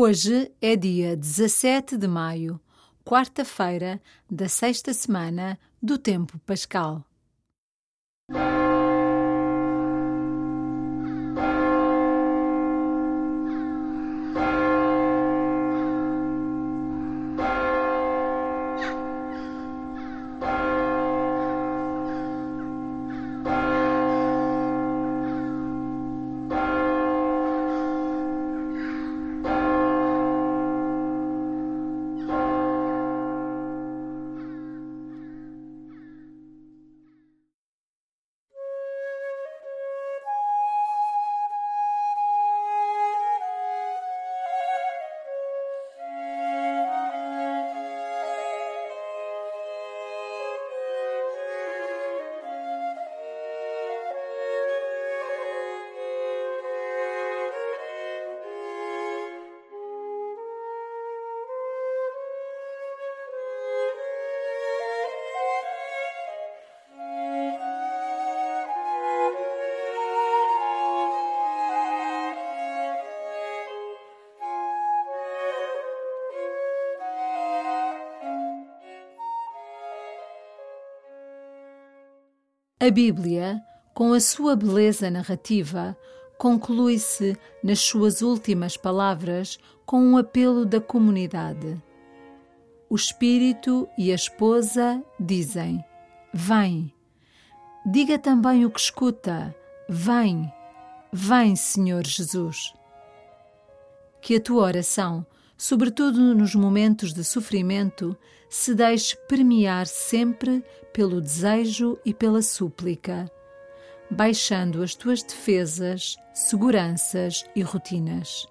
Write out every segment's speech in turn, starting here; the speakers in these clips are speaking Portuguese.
Hoje é dia 17 de maio, quarta-feira da sexta semana do Tempo Pascal. A Bíblia, com a sua beleza narrativa, conclui-se nas suas últimas palavras com um apelo da comunidade. O espírito e a esposa dizem: Vem. Diga também o que escuta: Vem. Vem, Senhor Jesus. Que a tua oração, sobretudo nos momentos de sofrimento, se deixe premiar sempre pelo desejo e pela súplica, baixando as tuas defesas, seguranças e rotinas.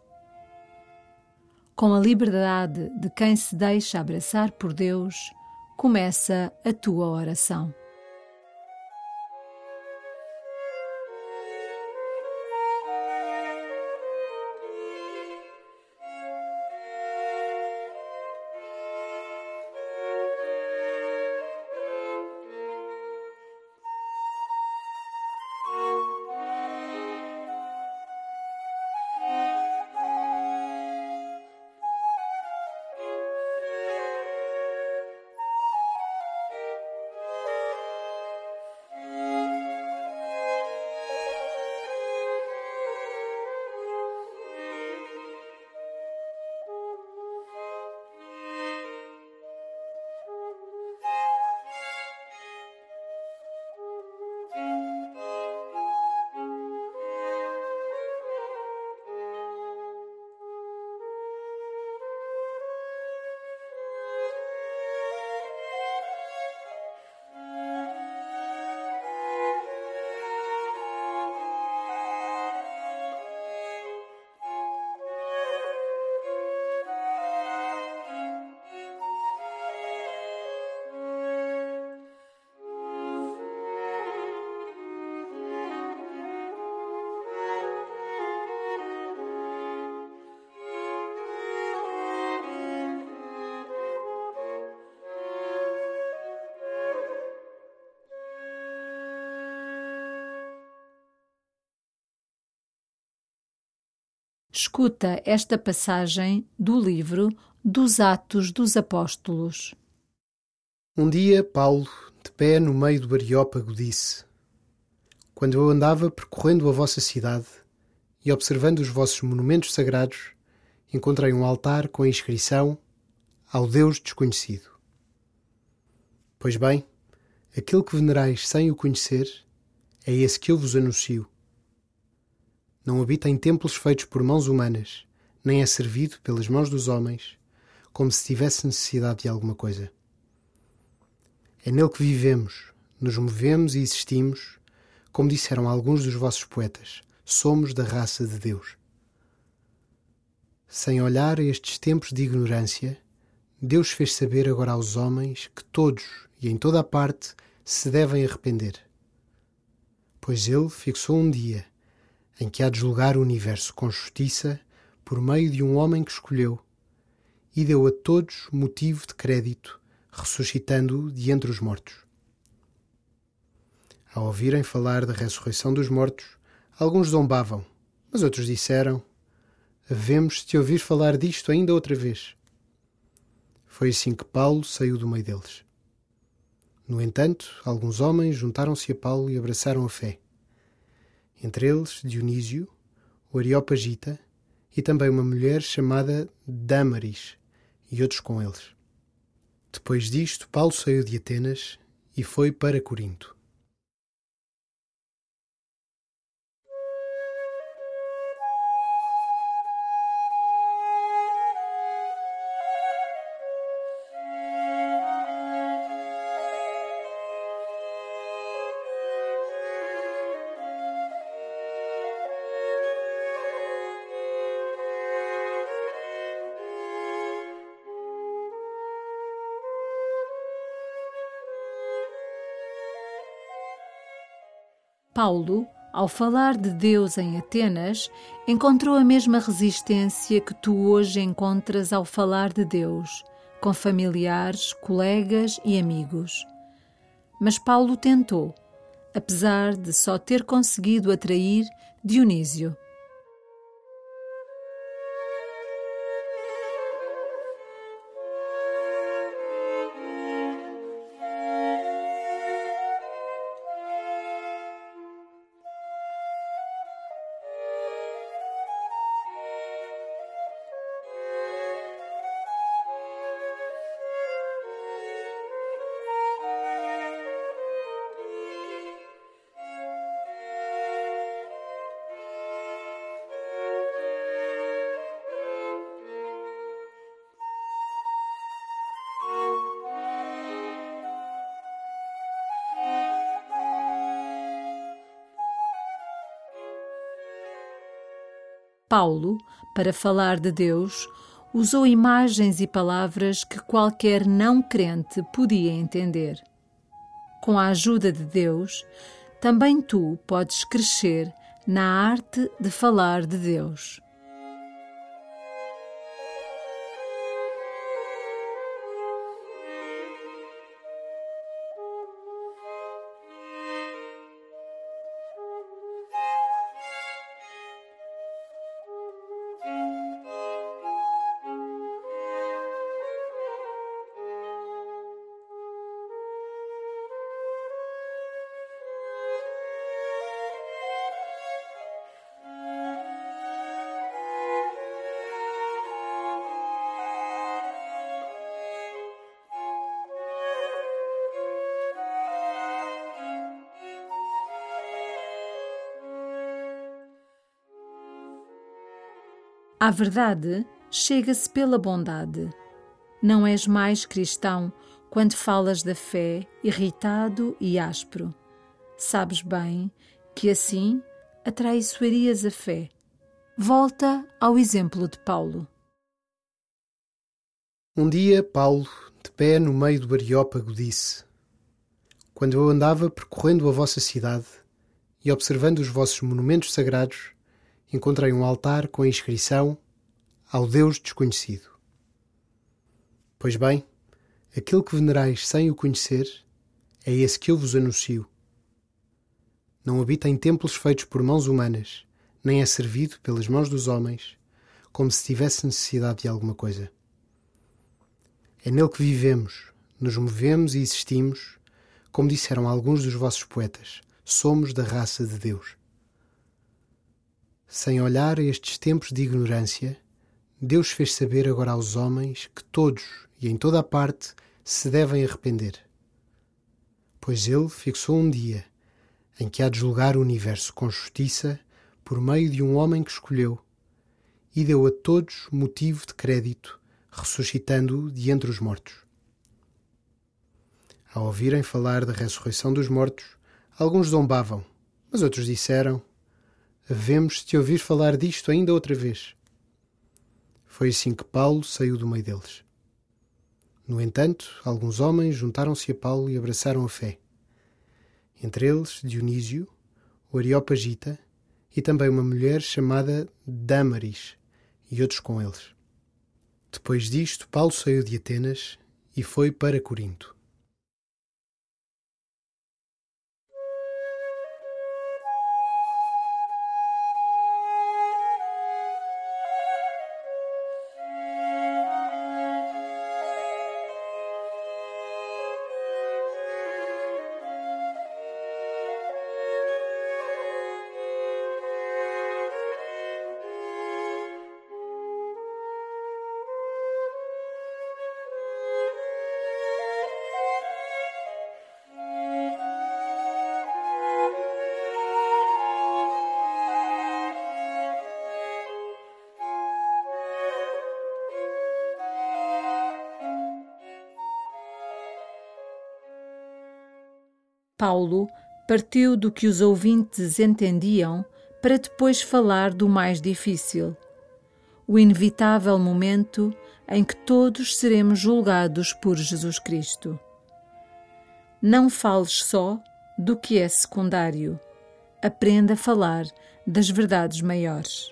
Com a liberdade de quem se deixa abraçar por Deus, começa a tua oração. Escuta esta passagem do livro dos Atos dos Apóstolos. Um dia, Paulo, de pé no meio do Areópago, disse: Quando eu andava percorrendo a vossa cidade e observando os vossos monumentos sagrados, encontrei um altar com a inscrição Ao Deus Desconhecido. Pois bem, aquele que venerais sem o conhecer é esse que eu vos anuncio não habita em templos feitos por mãos humanas, nem é servido pelas mãos dos homens, como se tivesse necessidade de alguma coisa. É nele que vivemos, nos movemos e existimos, como disseram alguns dos vossos poetas, somos da raça de Deus. Sem olhar a estes tempos de ignorância, Deus fez saber agora aos homens que todos e em toda a parte se devem arrepender. Pois ele fixou um dia em que há de julgar o universo com justiça por meio de um homem que escolheu e deu a todos motivo de crédito, ressuscitando-o de entre os mortos. Ao ouvirem falar da ressurreição dos mortos, alguns zombavam, mas outros disseram: havemos de ouvir falar disto ainda outra vez. Foi assim que Paulo saiu do meio deles. No entanto, alguns homens juntaram-se a Paulo e abraçaram a fé. Entre eles, Dionísio, o Areopagita e também uma mulher chamada Damaris e outros com eles. Depois disto, Paulo saiu de Atenas e foi para Corinto. Paulo, ao falar de Deus em Atenas, encontrou a mesma resistência que tu hoje encontras ao falar de Deus, com familiares, colegas e amigos. Mas Paulo tentou, apesar de só ter conseguido atrair Dionísio. Paulo, para falar de Deus, usou imagens e palavras que qualquer não crente podia entender. Com a ajuda de Deus, também tu podes crescer na arte de falar de Deus. À verdade, chega-se pela bondade. Não és mais cristão quando falas da fé irritado e áspero. Sabes bem que assim atraiçoarias a fé. Volta ao exemplo de Paulo. Um dia, Paulo, de pé no meio do Areópago, disse: Quando eu andava percorrendo a vossa cidade e observando os vossos monumentos sagrados, encontrei um altar com a inscrição Ao Deus Desconhecido. Pois bem, aquele que venerais sem o conhecer é esse que eu vos anuncio. Não habita em templos feitos por mãos humanas, nem é servido pelas mãos dos homens, como se tivesse necessidade de alguma coisa. É nele que vivemos, nos movemos e existimos, como disseram alguns dos vossos poetas, somos da raça de Deus. Sem olhar a estes tempos de ignorância, Deus fez saber agora aos homens que todos e em toda a parte se devem arrepender. Pois Ele fixou um dia em que há de julgar o universo com justiça por meio de um homem que escolheu e deu a todos motivo de crédito, ressuscitando-o de entre os mortos. Ao ouvirem falar da ressurreição dos mortos, alguns zombavam, mas outros disseram: havemos de ouvir falar disto ainda outra vez. Foi assim que Paulo saiu do meio deles. No entanto, alguns homens juntaram-se a Paulo e abraçaram a fé. Entre eles, Dionísio, o Areopagita e também uma mulher chamada Damaris e outros com eles. Depois disto, Paulo saiu de Atenas e foi para Corinto. Paulo partiu do que os ouvintes entendiam para depois falar do mais difícil, o inevitável momento em que todos seremos julgados por Jesus Cristo. Não fales só do que é secundário, aprenda a falar das verdades maiores.